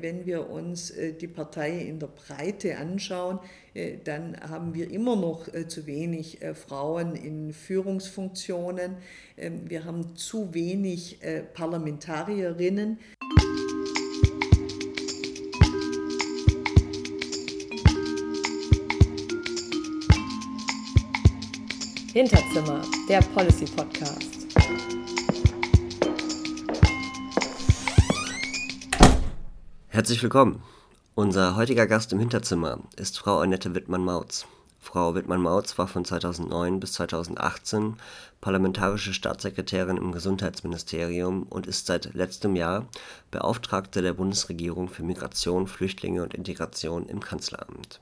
Wenn wir uns äh, die Partei in der Breite anschauen, äh, dann haben wir immer noch äh, zu wenig Frauen in Führungsfunktionen. Ähm, wir haben zu wenig Parlamentarierinnen. Hinterzimmer, der Policy Podcast. Herzlich willkommen. Unser heutiger Gast im Hinterzimmer ist Frau Annette Wittmann-Mautz. Frau Wittmann-Mautz war von 2009 bis 2018 parlamentarische Staatssekretärin im Gesundheitsministerium und ist seit letztem Jahr Beauftragte der Bundesregierung für Migration, Flüchtlinge und Integration im Kanzleramt.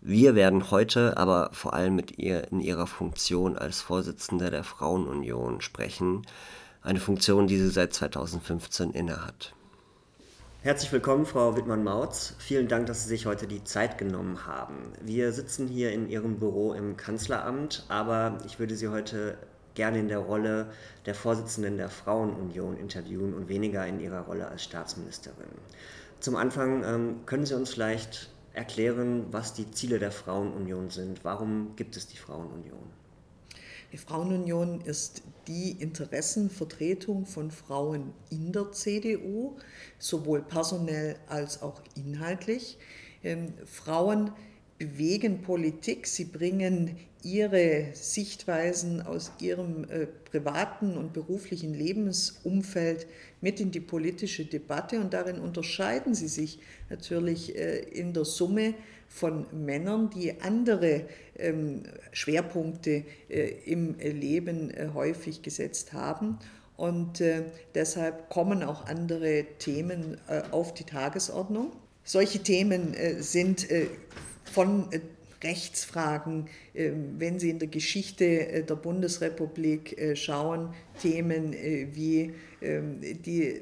Wir werden heute aber vor allem mit ihr in ihrer Funktion als Vorsitzende der Frauenunion sprechen, eine Funktion, die sie seit 2015 innehat. Herzlich willkommen, Frau Wittmann-Mautz. Vielen Dank, dass Sie sich heute die Zeit genommen haben. Wir sitzen hier in Ihrem Büro im Kanzleramt, aber ich würde Sie heute gerne in der Rolle der Vorsitzenden der Frauenunion interviewen und weniger in Ihrer Rolle als Staatsministerin. Zum Anfang ähm, können Sie uns vielleicht erklären, was die Ziele der Frauenunion sind. Warum gibt es die Frauenunion? Die Frauenunion ist die Interessenvertretung von Frauen in der CDU, sowohl personell als auch inhaltlich. Ähm, Frauen bewegen Politik, sie bringen ihre Sichtweisen aus ihrem äh, privaten und beruflichen Lebensumfeld mit in die politische Debatte und darin unterscheiden sie sich natürlich äh, in der Summe von Männern, die andere ähm, Schwerpunkte äh, im Leben äh, häufig gesetzt haben. Und äh, deshalb kommen auch andere Themen auf die Tagesordnung. Solche Themen sind von Rechtsfragen, wenn Sie in der Geschichte der Bundesrepublik schauen, Themen wie ähm, die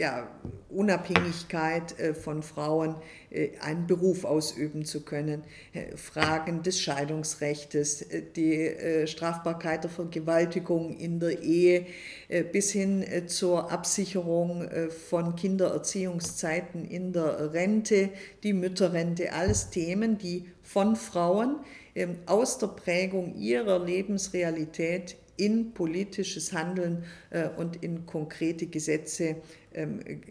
ja, Unabhängigkeit äh, von Frauen, äh, einen Beruf ausüben zu können, äh, Fragen des Scheidungsrechts, die Strafbarkeit der Vergewaltigung in der Ehe bis hin zur Absicherung von Kindererziehungszeiten in der Rente, die Mütterrente, alles Themen, die von Frauen ähm, aus der Prägung ihrer Lebensrealität in politisches Handeln und in konkrete Gesetze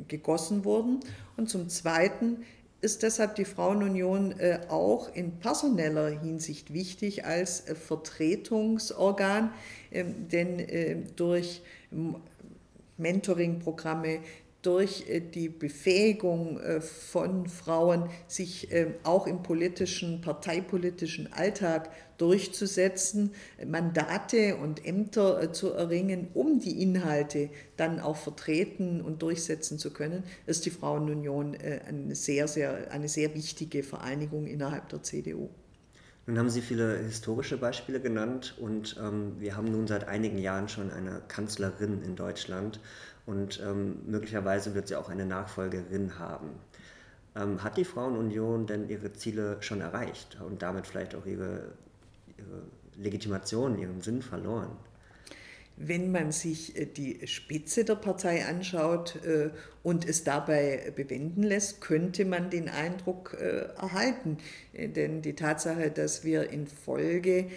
gegossen wurden. Und zum Zweiten ist deshalb die Frauenunion äh, auch in personeller Hinsicht wichtig als äh, Vertretungsorgan, ähm, denn äh, durch Mentoring-Programme, durch äh, die Befähigung äh, von Frauen, sich äh, auch im politischen, parteipolitischen Alltag durchzusetzen, Mandate und Ämter zu erringen, um die Inhalte dann auch vertreten und durchsetzen zu können, ist die Frauenunion eine sehr, sehr, eine sehr wichtige Vereinigung innerhalb der CDU. Nun haben Sie viele historische Beispiele genannt und ähm, wir haben nun seit einigen Jahren schon eine Kanzlerin in Deutschland und ähm, möglicherweise wird sie auch eine Nachfolgerin haben. Ähm, hat die Frauenunion denn ihre Ziele schon erreicht und damit vielleicht auch ihre, ihre Legitimation, ihren Sinn verloren? Wenn man sich äh, die Spitze der Partei anschaut äh, und es dabei bewenden lässt, könnte man den Eindruck äh, erhalten. Denn die Tatsache, dass wir in Folge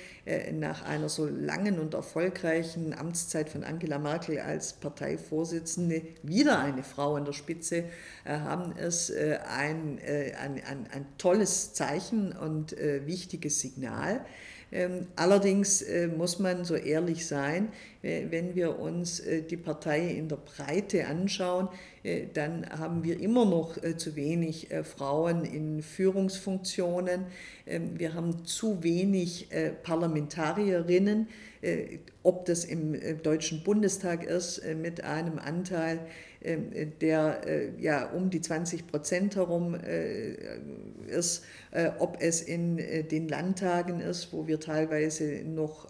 nach einer so langen und erfolgreichen Amtszeit von Angela Merkel als Parteivorsitzende wieder eine Frau an der Spitze haben, ist ein, ein, ein, ein tolles Zeichen und wichtiges Signal. Ähm, allerdings äh, muss man so ehrlich sein, äh, wenn wir uns äh, die Partei in der Breite anschauen, dann haben wir immer noch zu wenig Frauen in Führungsfunktionen. Ähm, wir haben zu wenig Parlamentarierinnen, ob das im Deutschen Bundestag ist, mit einem Anteil der äh, ja um die 20 Prozent herum äh, ist, äh, ob es in den Landtagen ist, wo wir teilweise noch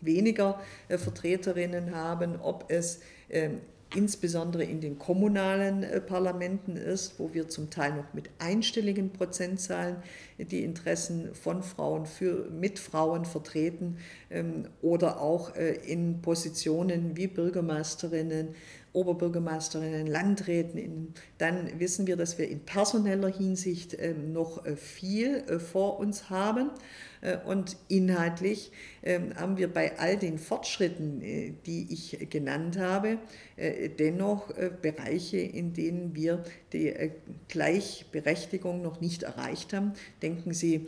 weniger Vertreterinnen haben, ob es ähm, insbesondere in den kommunalen Parlamenten ist, wo wir zum Teil noch mit einstelligen Prozentzahlen die Interessen von Frauen für, mit Frauen vertreten ähm, oder auch in Positionen wie Bürgermeisterinnen Oberbürgermeisterinnen, Landräten, dann wissen wir, dass wir in personeller Hinsicht ähm, noch äh, viel äh, vor uns haben. Äh, und inhaltlich ähm, haben wir bei all den Fortschritten, die ich genannt habe, dennoch Bereiche, in denen wir die Gleichberechtigung noch nicht erreicht haben. Denken Sie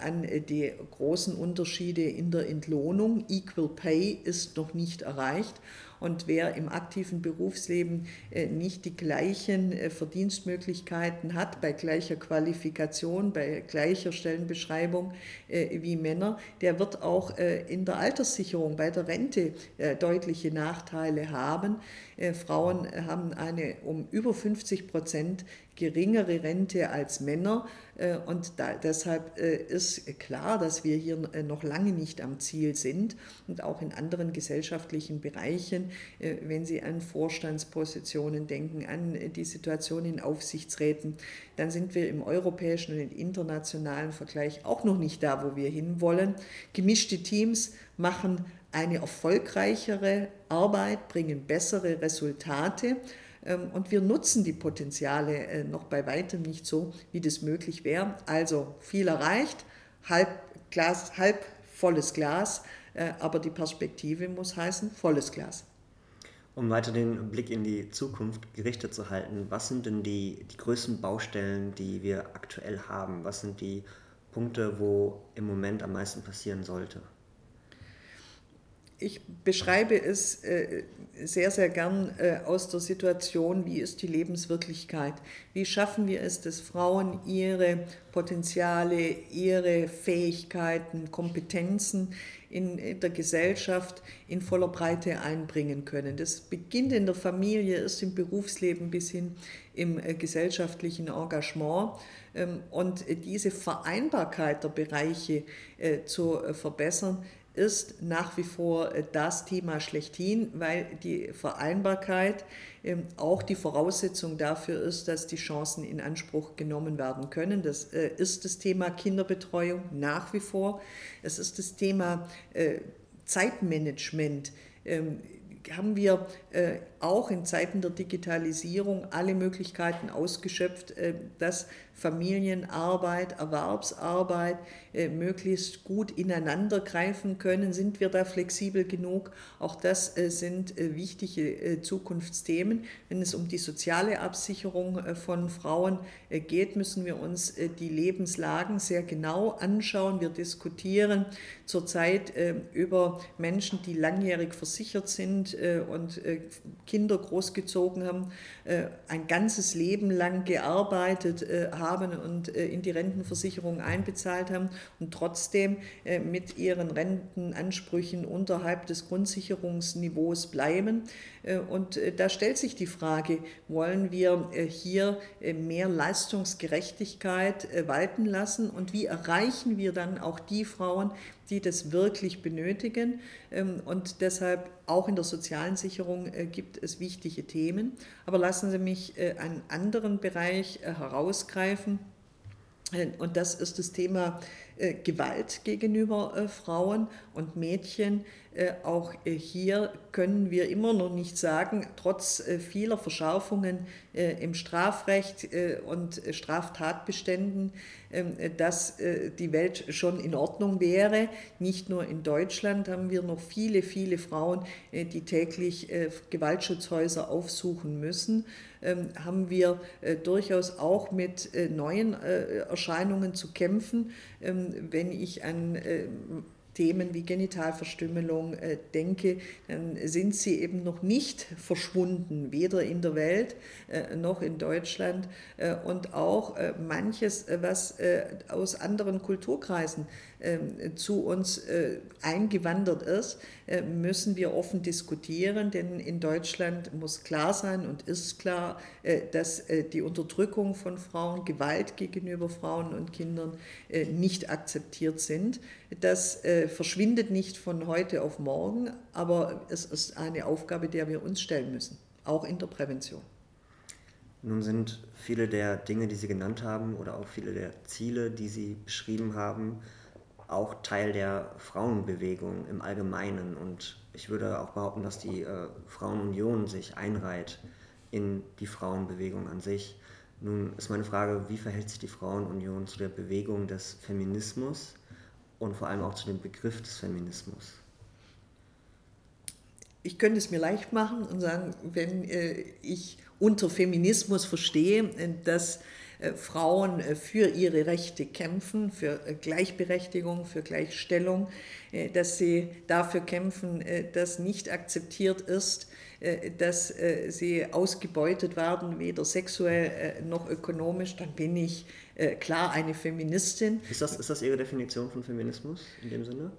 an die großen Unterschiede in der Entlohnung. Equal Pay ist noch nicht erreicht. Und wer im aktiven Berufsleben äh, nicht die gleichen äh, Verdienstmöglichkeiten hat, bei gleicher Qualifikation, bei gleicher Stellenbeschreibung äh, wie Männer, der wird auch in der Alterssicherung, bei der Rente deutliche Nachteile haben. Frauen haben eine um über 50 Prozent geringere Rente als Männer. Äh, und da, deshalb äh, ist klar, dass wir hier äh, noch lange nicht am Ziel sind und auch in anderen gesellschaftlichen Bereichen, wenn Sie an Vorstandspositionen denken, an die Situation in Aufsichtsräten, dann sind wir im europäischen und internationalen Vergleich auch noch nicht da, wo wir hinwollen. Gemischte Teams machen eine erfolgreichere Arbeit, bringen bessere Resultate. Ähm, und wir nutzen die Potenziale äh, noch bei weitem nicht so, wie das möglich wäre. Also viel erreicht, halb, Glas, halb volles Glas, äh, aber die Perspektive muss heißen volles Glas. Um weiter den Blick in die Zukunft gerichtet zu halten, was sind denn die, die größten Baustellen, die wir aktuell haben? Was sind die Punkte, wo im Moment am meisten passieren sollte? Ich beschreibe es äh, sehr, sehr gern äh, aus der Situation, wie ist die Lebenswirklichkeit? Wie schaffen wir es, dass Frauen ihre Potenziale, ihre Fähigkeiten, Kompetenzen in der Gesellschaft in voller Breite einbringen können? Das beginnt in der Familie, ist im Berufsleben bis hin im äh, gesellschaftlichen Engagement. Ähm, und diese Vereinbarkeit der Bereiche zu verbessern, ist nach wie vor äh, das Thema schlechthin, weil die Vereinbarkeit ähm, auch die Voraussetzung dafür ist, dass die Chancen in Anspruch genommen werden können. Das äh, ist das Thema Kinderbetreuung nach wie vor. Es ist das Thema äh, Zeitmanagement ähm, haben wir auch in Zeiten der Digitalisierung alle Möglichkeiten ausgeschöpft, äh, dass Familienarbeit, Erwerbsarbeit äh, möglichst gut ineinander greifen können. Sind wir da flexibel genug? Auch das äh, sind wichtige Zukunftsthemen. Wenn es um die soziale Absicherung von Frauen geht, müssen wir uns die Lebenslagen sehr genau anschauen. Wir diskutieren zurzeit über Menschen, die langjährig versichert sind und Kinder großgezogen haben, ein ganzes Leben lang gearbeitet haben haben und äh, in die Rentenversicherung einbezahlt haben und trotzdem äh, mit ihren Rentenansprüchen unterhalb des Grundsicherungsniveaus bleiben. Äh, und da stellt sich die Frage, wollen wir hier mehr Leistungsgerechtigkeit walten lassen und wie erreichen wir dann auch die Frauen, die das wirklich benötigen. Ähm, und deshalb auch in der sozialen Sicherung gibt es wichtige Themen. Aber lassen Sie mich einen anderen Bereich herausgreifen aufgreifen. Und das ist das Thema äh, Gewalt gegenüber äh, Frauen und Mädchen. Äh, auch hier können wir immer noch nicht sagen, trotz vieler Verschärfungen im Strafrecht und Straftatbeständen, ähm, dass die Welt schon in Ordnung wäre. Nicht nur in Deutschland haben wir noch viele, viele Frauen, die täglich Gewaltschutzhäuser aufsuchen müssen. Ähm, haben wir durchaus auch mit neuen Erscheinungen zu kämpfen. Ähm, wenn ich an äh, Themen wie Genitalverstümmelung äh, denke, dann sind sie eben noch nicht verschwunden, weder in der Welt äh, noch in Deutschland. und auch manches, was aus anderen Kulturkreisen ähm, zu uns äh, eingewandert ist, äh, müssen wir offen diskutieren, denn in Deutschland muss klar sein und ist klar, äh, dass die Unterdrückung von Frauen, Gewalt gegenüber Frauen und Kindern nicht akzeptiert sind. Das verschwindet nicht von heute auf morgen, aber es ist eine Aufgabe, der wir uns stellen müssen, auch in der Prävention. Nun sind viele der Dinge, die Sie genannt haben, oder auch viele der Ziele, die Sie beschrieben haben, auch Teil der Frauenbewegung im Allgemeinen. Und ich würde auch behaupten, dass die äh, Frauenunion sich einreiht in die Frauenbewegung an sich. Nun ist meine Frage, wie verhält sich die Frauenunion zu der Bewegung des Feminismus und vor allem auch zu dem Begriff des Feminismus? Ich könnte es mir leicht machen und sagen, wenn äh, ich unter Feminismus verstehe, äh, dass Frauen äh, für ihre Rechte kämpfen, für äh, Gleichberechtigung, für Gleichstellung, dass sie dafür kämpfen, dass nicht akzeptiert ist, dass sie ausgebeutet werden, weder sexuell noch ökonomisch, dann bin ich klar eine Feministin. Ist das, ist das Ihre Definition von Feminismus in dem Sinne?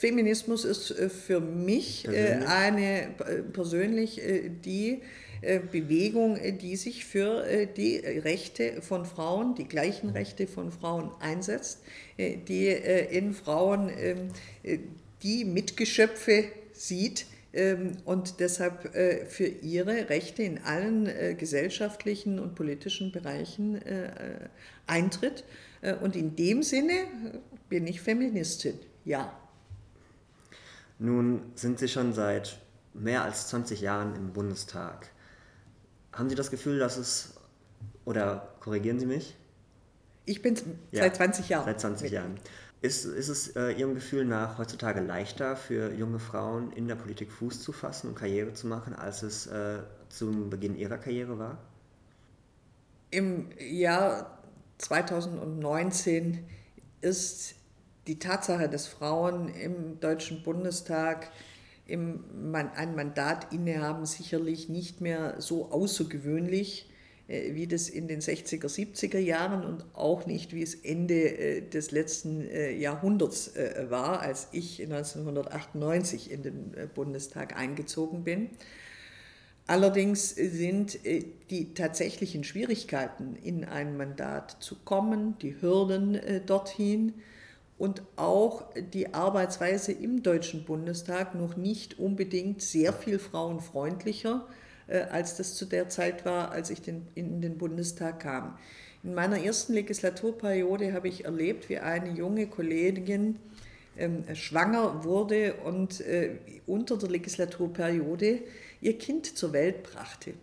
Feminismus ist für mich persönlich? eine persönlich die äh, Bewegung, äh, die sich für äh, die Rechte von Frauen, die gleichen Rechte von Frauen einsetzt, die in Frauen ähm, die Mitgeschöpfe sieht, ähm, und deshalb für ihre Rechte in allen gesellschaftlichen und politischen Bereichen eintritt. Und in dem Sinne bin ich Feministin, ja. Nun sind Sie schon seit mehr als 20 Jahren im Bundestag. Haben Sie das Gefühl, dass es, oder korrigieren Sie mich? Ich bin ja, seit 20 Jahren. Seit 20 Jahren. Ist, ist es äh, Ihrem Gefühl nach heutzutage leichter für junge Frauen in der Politik Fuß zu fassen und Karriere zu machen, als es äh, zum Beginn ihrer Karriere war? Im Jahr 2019 ist die Tatsache, dass Frauen im Deutschen Bundestag im, ein Mandat innehaben, sicherlich nicht mehr so außergewöhnlich, äh, wie das in den 60er, 70er Jahren und auch nicht, wie es Ende äh, des letzten äh, Jahrhunderts war, als ich 1998 in den Bundestag eingezogen bin. Allerdings sind die tatsächlichen Schwierigkeiten, in ein Mandat zu kommen, die Hürden dorthin, und auch die Arbeitsweise im Deutschen Bundestag noch nicht unbedingt sehr viel frauenfreundlicher, äh, als das zu der Zeit war, als ich in den Bundestag kam. In meiner ersten Legislaturperiode habe ich erlebt, wie eine junge Kollegin ähm, schwanger wurde und äh, unter der Legislaturperiode ihr Kind zur Welt brachte.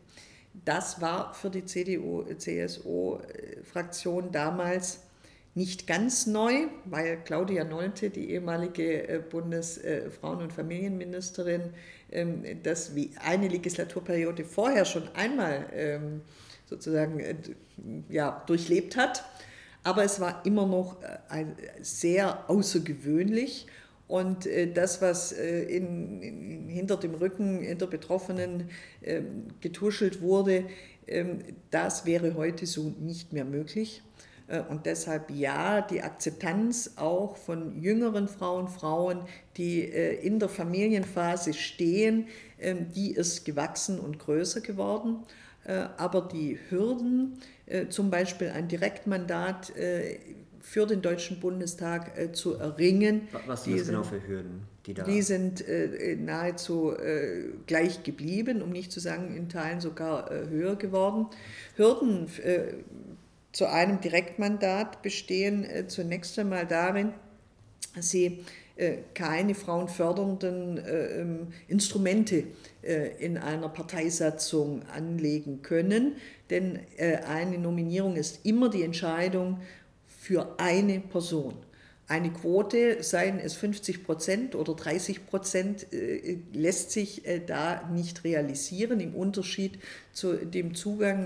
Das war für die CDU-CSU-Fraktion damals nicht ganz neu, weil Claudia Nolte, die ehemalige äh, Bundesfrauen- und Familienministerin, ähm, das wie eine Legislaturperiode vorher schon einmal ähm, sozusagen äh, ja, durchlebt hat. Aber es war immer noch äh, sehr außergewöhnlich. Und das, was in, in, hinter dem Rücken der Betroffenen ähm, getuschelt wurde, das wäre heute so nicht mehr möglich. Äh, und deshalb ja, die Akzeptanz auch von jüngeren Frauen, Frauen, die äh, in der Familienphase stehen, ähm, die ist gewachsen und größer geworden. Äh, aber die Hürden, zum Beispiel ein Direktmandat für den Deutschen Bundestag zu erringen. Was sind das genau für Hürden? Die, da die sind nahezu gleich geblieben, um nicht zu sagen in Teilen sogar höher geworden. Hürden zu einem Direktmandat bestehen äh, zunächst einmal darin, dass sie äh, keine frauenfördernden äh, ähm, Instrumente in einer Parteisatzung anlegen können, denn eine Nominierung ist immer die Entscheidung für eine Person. Eine Quote, seien es 50 Prozent oder 30 Prozent, lässt sich da nicht realisieren im Unterschied zu dem Zugang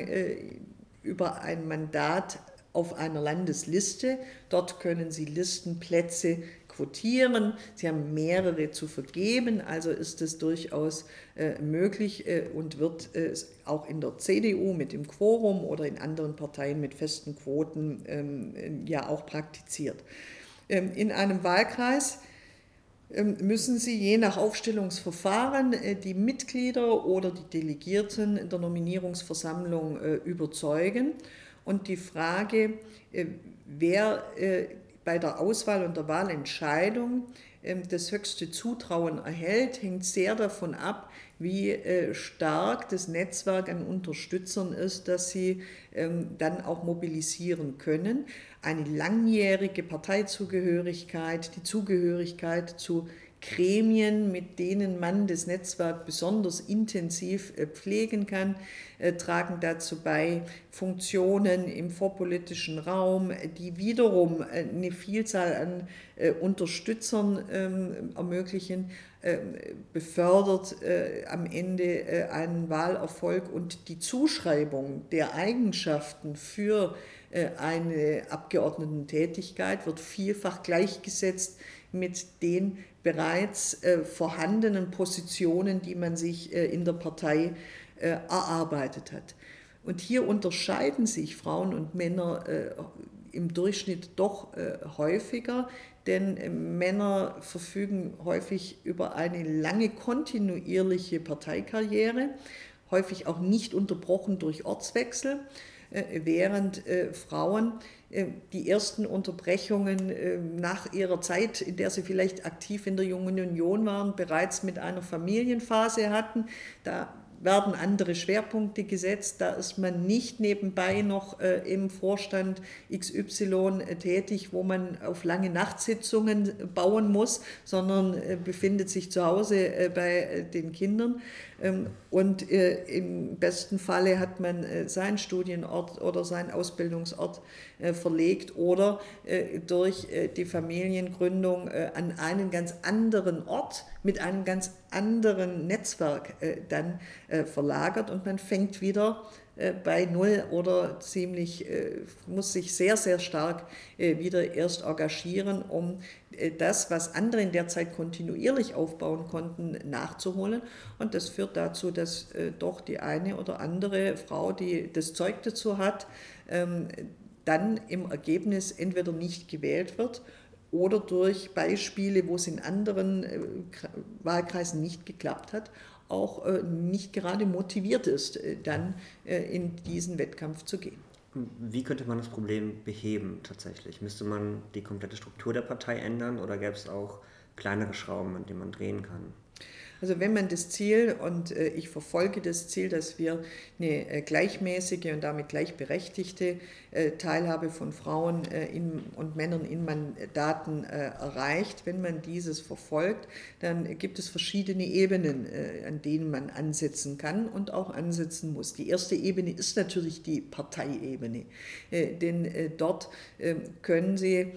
über ein Mandat auf einer Landesliste. Dort können Sie Listenplätze quotieren. Sie haben mehrere zu vergeben, also ist es durchaus äh, möglich äh, und wird äh, auch in der CDU mit dem Quorum oder in anderen Parteien mit festen Quoten ähm, ja auch praktiziert. Ähm, in einem Wahlkreis müssen Sie je nach Aufstellungsverfahren äh, die Mitglieder oder die Delegierten der Nominierungsversammlung äh, überzeugen. Und die Frage, äh, wer bei der Auswahl und der Wahlentscheidung ähm, das höchste Zutrauen erhält, hängt sehr davon ab, wie äh, stark das Netzwerk an Unterstützern ist, dass sie ähm, dann auch mobilisieren können. Eine langjährige Parteizugehörigkeit, die Zugehörigkeit zu Gremien, mit denen man das Netzwerk besonders intensiv äh, pflegen kann, äh, tragen dazu bei, Funktionen im vorpolitischen Raum, die wiederum äh, eine Vielzahl an Unterstützern ähm, ermöglichen, befördert am Ende einen Wahlerfolg und die Zuschreibung der Eigenschaften für eine Abgeordnetentätigkeit wird vielfach gleichgesetzt mit den bereits äh, vorhandenen Positionen, die man sich äh, in der Partei äh, erarbeitet hat. Und hier unterscheiden sich Frauen und Männer äh, im Durchschnitt doch äh, häufiger, denn äh, Männer verfügen häufig über eine lange kontinuierliche Parteikarriere, häufig auch nicht unterbrochen durch Ortswechsel, während Frauen äh, die ersten Unterbrechungen äh, nach ihrer Zeit, in der sie vielleicht aktiv in der Jungen Union waren, bereits mit einer Familienphase hatten. Da werden andere Schwerpunkte gesetzt. Da ist man nicht nebenbei noch äh, im Vorstand XY tätig, wo man auf lange Nachtsitzungen bauen muss, sondern befindet sich zu Hause bei den Kindern. Ähm, und äh, im besten Falle hat man äh, seinen Studienort oder seinen Ausbildungsort äh, verlegt oder durch die Familiengründung an einen ganz anderen Ort mit einem ganz anderen Netzwerk dann verlagert und man fängt wieder bei Null oder ziemlich, muss sich sehr, sehr stark wieder erst engagieren, um äh, das, was andere in der Zeit kontinuierlich aufbauen konnten, nachzuholen. Und das führt dazu, dass äh, doch die eine oder andere Frau, die das Zeug dazu hat, ähm, dann im Ergebnis entweder nicht gewählt wird oder durch Beispiele, wo es in anderen äh, Wahlkreisen nicht geklappt hat, auch nicht gerade motiviert ist, dann in diesen Wettkampf zu gehen. Wie könnte man das Problem beheben tatsächlich? Müsste man die komplette Struktur der Partei ändern oder gäbe es auch kleinere Schrauben, an denen man drehen kann? Also wenn man das Ziel, und äh, ich verfolge das Ziel, dass wir eine äh, gleichmäßige und damit gleichberechtigte äh, Teilhabe von Frauen und Männern in Mandaten erreicht, wenn man dieses verfolgt, dann gibt es verschiedene Ebenen, an denen man ansetzen kann und auch ansetzen muss. Die erste Ebene ist natürlich die Parteiebene, denn dort können Sie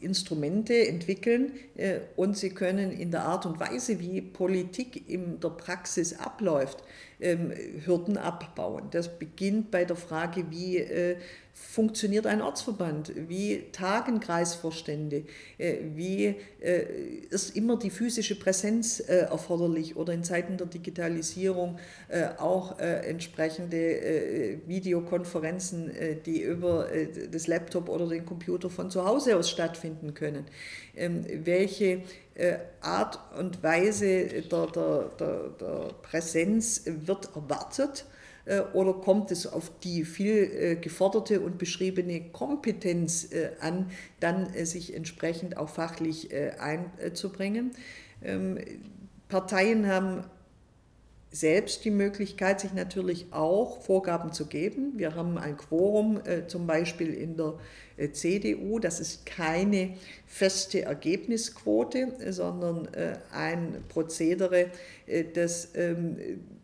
Instrumente entwickeln und sie können in der Art und Weise, wie Politik in der Praxis abläuft, ähm, Hürden abbauen. Das beginnt bei der Frage, wie äh, funktioniert ein Ortsverband, wie tagen Kreisvorstände, äh, wie äh, ist immer die physische Präsenz erforderlich oder in Zeiten der Digitalisierung auch entsprechende Videokonferenzen, die über das Laptop oder den Computer von zu Hause aus stattfinden können. Ähm, welche Art und Weise der, der, der, der Präsenz wird erwartet äh, oder kommt es auf die viel äh, geforderte und beschriebene Kompetenz äh, an, dann sich entsprechend auch fachlich einzubringen. Ähm, Parteien haben selbst die Möglichkeit, sich natürlich auch Vorgaben zu geben. Wir haben ein Quorum äh, zum Beispiel in der äh, CDU. Das ist keine feste Ergebnisquote, sondern äh, ein Prozedere, das ähm,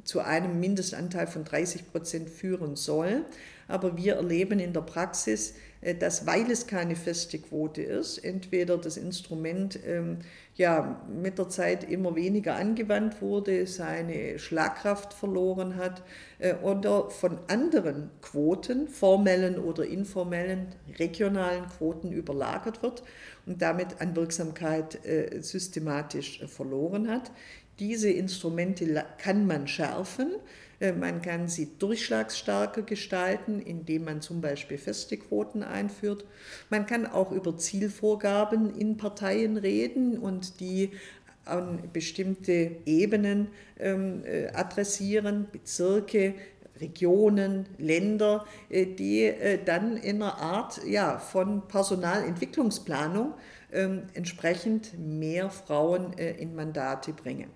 zu einem Mindestanteil von 30 Prozent führen soll. Aber wir erleben in der Praxis, dass, weil es keine feste Quote ist, entweder das Instrument ähm, ja, mit der Zeit immer weniger angewandt wurde, seine Schlagkraft verloren hat äh, oder von anderen Quoten, formellen oder informellen, regionalen Quoten überlagert wird und damit an Wirksamkeit äh, systematisch verloren hat. Diese Instrumente kann man schärfen. Äh, man kann sie durchschlagsstärker gestalten, indem man zum Beispiel feste Quoten einführt. Man kann auch über Zielvorgaben in Parteien reden und die an bestimmte Ebenen ähm, äh, adressieren, Bezirke, Regionen, Länder, die dann in einer Art ja, von Personalentwicklungsplanung ähm, entsprechend mehr Frauen in Mandate bringen.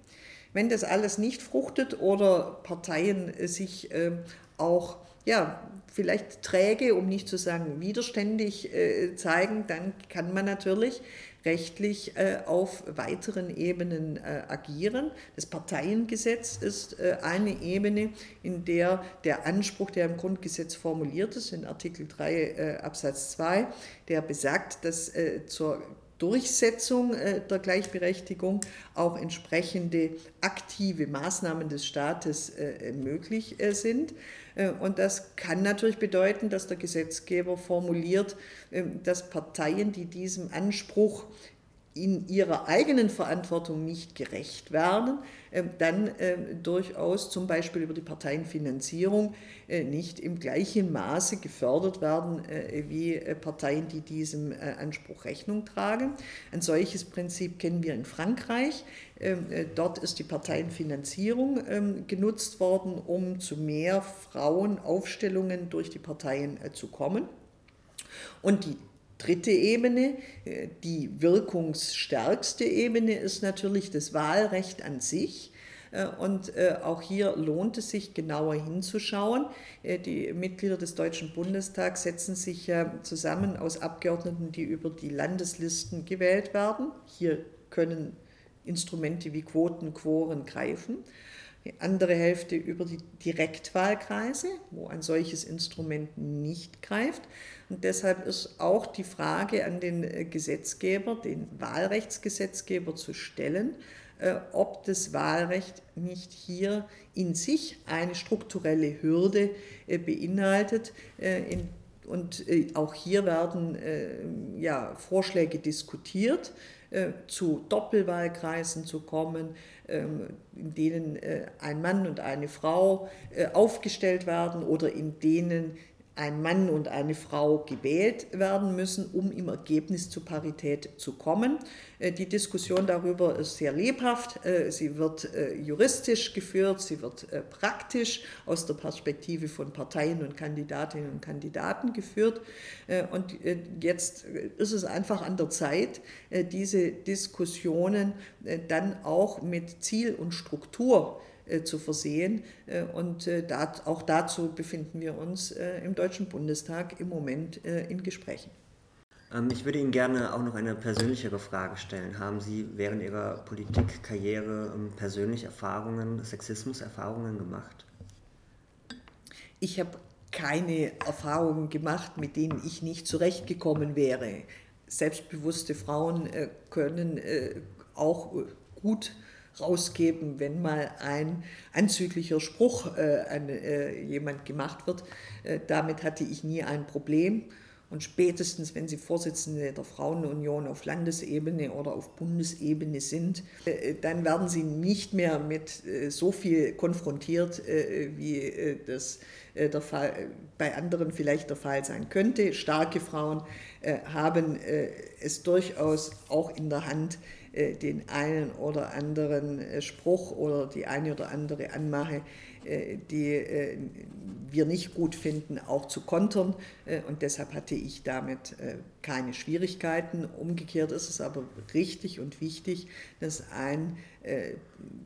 Wenn das alles nicht fruchtet oder Parteien sich ähm, auch ja, vielleicht träge, um nicht zu sagen widerständig äh, zeigen, dann kann man natürlich rechtlich äh, auf weiteren Ebenen äh, agieren. Das Parteiengesetz ist eine Ebene, in der der Anspruch, der im Grundgesetz formuliert ist, in Artikel 3 Absatz 2, der besagt, dass zur Durchsetzung äh, der Gleichberechtigung auch entsprechende aktive Maßnahmen des Staates äh, möglich äh, sind. Und das kann natürlich bedeuten, dass der Gesetzgeber formuliert, dass Parteien, die diesem Anspruch in ihrer eigenen Verantwortung nicht gerecht werden, ähm, dann ähm, durchaus zum Beispiel über die Parteienfinanzierung äh, nicht im gleichen Maße gefördert werden äh, wie äh, Parteien, die diesem Anspruch Rechnung tragen. Ein solches Prinzip kennen wir in Frankreich. Ähm, dort ist die Parteienfinanzierung genutzt worden, um zu mehr Frauenaufstellungen durch die Parteien zu kommen. Und die dritte Ebene, äh, die wirkungsstärkste Ebene, ist natürlich das Wahlrecht an sich. Äh, und äh, auch hier lohnt es sich genauer hinzuschauen. Die Mitglieder des Deutschen Bundestags setzen sich ja zusammen aus Abgeordneten, die über die Landeslisten gewählt werden. Hier können Instrumente wie Quoten, Quoren greifen die andere Hälfte über die Direktwahlkreise, wo ein solches Instrument nicht greift. Und deshalb ist auch die Frage an den äh, Gesetzgeber, den Wahlrechtsgesetzgeber zu stellen, äh, ob das Wahlrecht nicht hier in sich eine strukturelle Hürde äh, beinhaltet. Und auch hier werden ja, Vorschläge diskutiert zu Doppelwahlkreisen zu kommen, ähm, in denen ein Mann und eine Frau aufgestellt werden oder in denen ein Mann und eine Frau gewählt werden müssen, um im Ergebnis zur Parität zu kommen. Äh, die Diskussion darüber ist sehr lebhaft, äh, sie wird äh, juristisch geführt, sie wird praktisch aus der Perspektive von Parteien und Kandidatinnen und Kandidaten geführt. Und jetzt ist es einfach an der Zeit, diese Diskussionen dann auch mit Ziel und Struktur äh, zu versehen. Äh, und äh, auch dazu befinden wir uns im Deutschen Bundestag im Moment in Gesprächen. Ähm, ich würde Ihnen gerne auch noch eine persönlichere Frage stellen. Haben Sie während Ihrer Politikkarriere ähm, persönlich Erfahrungen, Sexismuserfahrungen gemacht? Ich habe keine Erfahrungen gemacht, mit denen ich nicht zurechtgekommen wäre. Selbstbewusste Frauen können auch gut rausgeben, wenn mal ein anzüglicher Spruch äh, an äh, jemand gemacht wird. Äh, damit hatte ich nie ein Problem. Und spätestens, wenn Sie Vorsitzende der Frauenunion auf Landesebene oder auf Bundesebene sind, äh, dann werden Sie nicht mehr mit äh, so viel konfrontiert, äh, wie das der Fall, bei anderen vielleicht der Fall sein könnte. Starke Frauen haben es durchaus auch in der Hand, den einen oder anderen äh, Spruch oder die eine oder andere Anmache, äh, die wir nicht gut finden, auch zu kontern. Und deshalb hatte ich damit keine Schwierigkeiten. Umgekehrt ist es aber richtig und wichtig, dass ein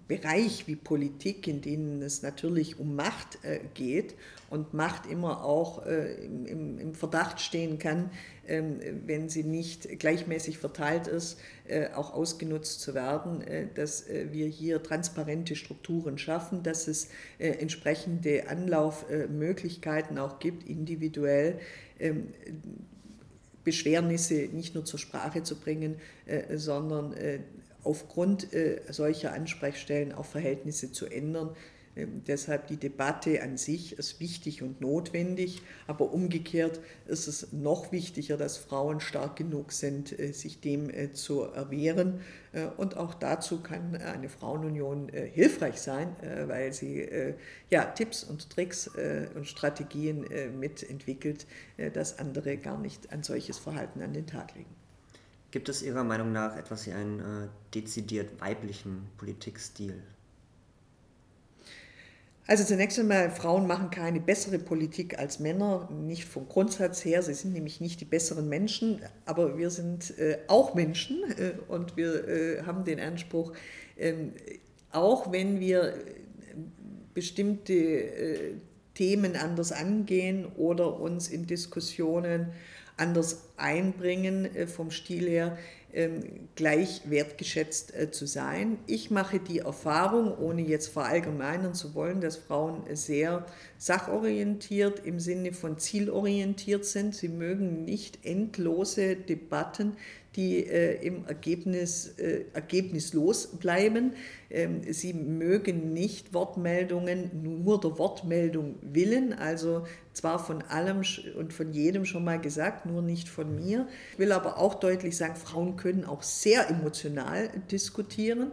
Bereich wie Politik, in dem es natürlich um Macht geht und Macht immer auch im Verdacht stehen kann, ähm, wenn sie nicht gleichmäßig verteilt ist, äh, auch ausgenutzt zu werden, äh, dass äh, wir hier transparente Strukturen schaffen, dass es entsprechende Anlaufmöglichkeiten auch gibt, individuell. Ähm, Beschwernisse nicht nur zur Sprache zu bringen, sondern aufgrund solcher Ansprechstellen auch Verhältnisse zu ändern, deshalb die Debatte an sich ist wichtig und notwendig, aber umgekehrt ist es noch wichtiger, dass Frauen stark genug sind, äh, sich dem äh, zu erwehren. Äh, und auch dazu kann eine Frauenunion hilfreich sein, weil sie ja, Tipps und Tricks und Strategien mitentwickelt, dass andere gar nicht ein solches Verhalten an den Tag legen. Gibt es Ihrer Meinung nach etwas wie einen dezidiert weiblichen Politikstil? Also zunächst einmal, Frauen machen keine bessere Politik als Männer, nicht vom Grundsatz her. Sie sind nämlich nicht die besseren Menschen, aber wir sind äh, auch Menschen äh, und wir äh, haben den Anspruch, ähm, auch wenn wir bestimmte äh, Themen anders angehen oder uns in Diskussionen anders einbringen äh, vom Stil her, ähm, gleich wertgeschätzt äh, zu sein. Ich mache die Erfahrung, ohne jetzt verallgemeinern zu wollen, dass Frauen sehr sachorientiert im Sinne von zielorientiert sind. Sie mögen nicht endlose Debatten, die äh, im Ergebnis äh, ergebnislos bleiben. Ähm, sie mögen nicht Wortmeldungen nur der Wortmeldung willen, also zwar von allem und von jedem schon mal gesagt, nur nicht von mir. Ich will aber auch deutlich sagen, Frauen können auch sehr emotional diskutieren.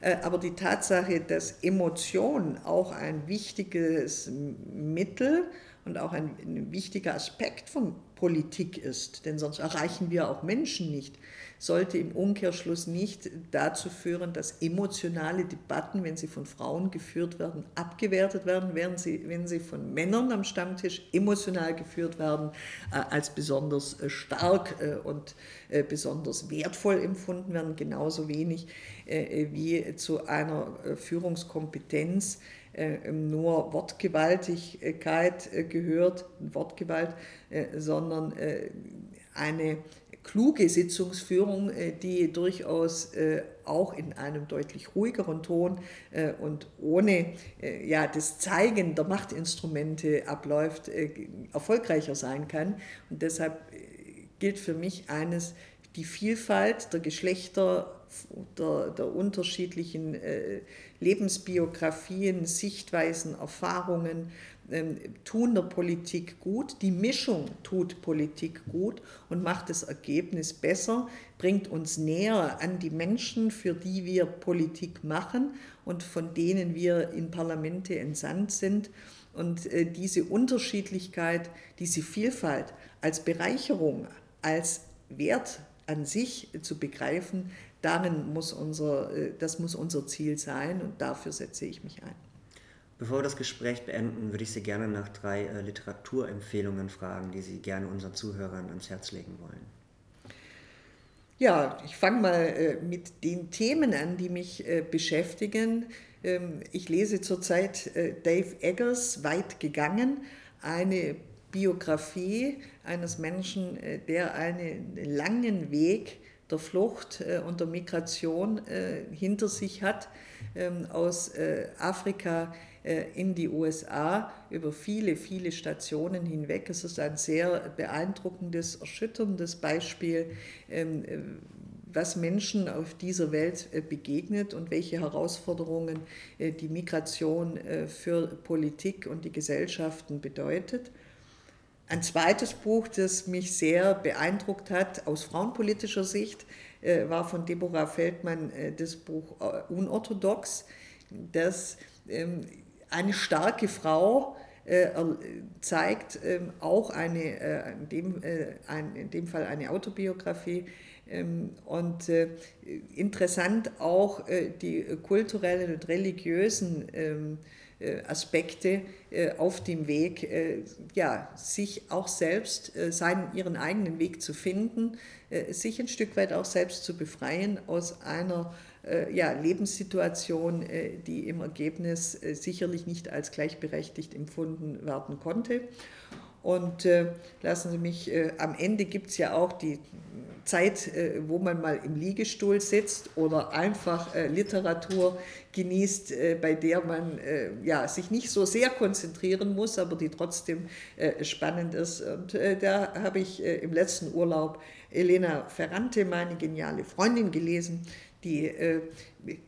Äh, aber die Tatsache, dass Emotion auch ein wichtiges Mittel und auch ein, ein wichtiger Aspekt von Politik ist, denn sonst erreichen wir auch Menschen nicht, sollte im Umkehrschluss nicht dazu führen, dass emotionale Debatten, wenn sie von Frauen geführt werden, abgewertet werden, während sie, wenn sie von Männern am Stammtisch emotional geführt werden, äh, als besonders äh, stark äh, und besonders wertvoll empfunden werden, genauso wenig wie zu einer Führungskompetenz nur Wortgewaltigkeit gehört, Wortgewalt, sondern eine kluge Sitzungsführung, die durchaus auch in einem deutlich ruhigeren Ton und ohne ja, das Zeigen der Machtinstrumente abläuft, erfolgreicher sein kann. Und deshalb gilt für mich eines, die Vielfalt der Geschlechter, der, der unterschiedlichen äh, Lebensbiografien, Sichtweisen, Erfahrungen tun der Politik gut. Die Mischung tut Politik gut und macht das Ergebnis besser, bringt uns näher an die Menschen, für die wir Politik machen und von denen wir in Parlamente entsandt sind. Und äh, diese Unterschiedlichkeit, diese Vielfalt als Bereicherung, als Wert an sich zu begreifen, darin muss unser, äh, das muss unser Ziel sein und dafür setze ich mich ein. Bevor wir das Gespräch beenden, würde ich Sie gerne nach drei äh, Literaturempfehlungen fragen, die Sie gerne unseren Zuhörern ans Herz legen wollen. Ja, ich fange mal äh, mit den Themen an, die mich beschäftigen. Ähm, ich lese zurzeit Dave Eggers Weit gegangen, eine Biografie eines Menschen, äh, der einen langen Weg der Flucht äh, und der Migration äh, hinter sich hat, ähm, aus Afrika in die USA über viele, viele Stationen hinweg. Es ist ein sehr beeindruckendes, erschütterndes Beispiel, ähm, was Menschen auf dieser Welt begegnet und welche Herausforderungen die Migration für Politik und die Gesellschaften bedeutet. Ein zweites Buch, das mich sehr beeindruckt hat aus frauenpolitischer Sicht, äh, war von Deborah Feldmann äh, das Buch äh, Unorthodox, das ähm, eine starke Frau zeigt, ähm, auch eine, in dem, in dem Fall eine Autobiografie, ähm, und interessant auch die kulturellen und religiösen äh, Aspekte äh, auf dem Weg, äh, ja, sich auch selbst, seinen, ihren eigenen Weg zu finden, sich ein Stück weit auch selbst zu befreien aus einer ja, Lebenssituation, die im Ergebnis sicherlich nicht als gleichberechtigt empfunden werden konnte. Und äh, lassen Sie mich, äh, am Ende gibt es ja auch die Zeit, äh, wo man mal im Liegestuhl sitzt oder einfach äh, Literatur genießt, äh, bei der man äh, ja, sich nicht so sehr konzentrieren muss, aber die trotzdem spannend ist. Und da habe ich im letzten Urlaub Elena Ferrante, meine geniale Freundin, gelesen die äh,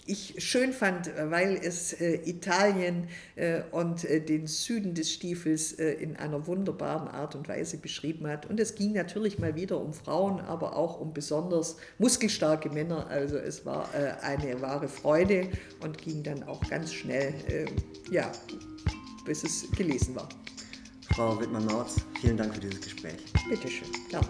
ich schön fand, weil es äh, Italien äh, und äh, den Süden des Stiefels äh, in einer wunderbaren Art und Weise beschrieben hat. Und es ging natürlich mal wieder um Frauen, aber auch um besonders muskelstarke Männer. Also es war äh, eine wahre Freude und ging dann auch ganz schnell, ja, bis es gelesen war. Frau Wittmann-Mautz, vielen Dank für dieses Gespräch. Bitteschön, gerne.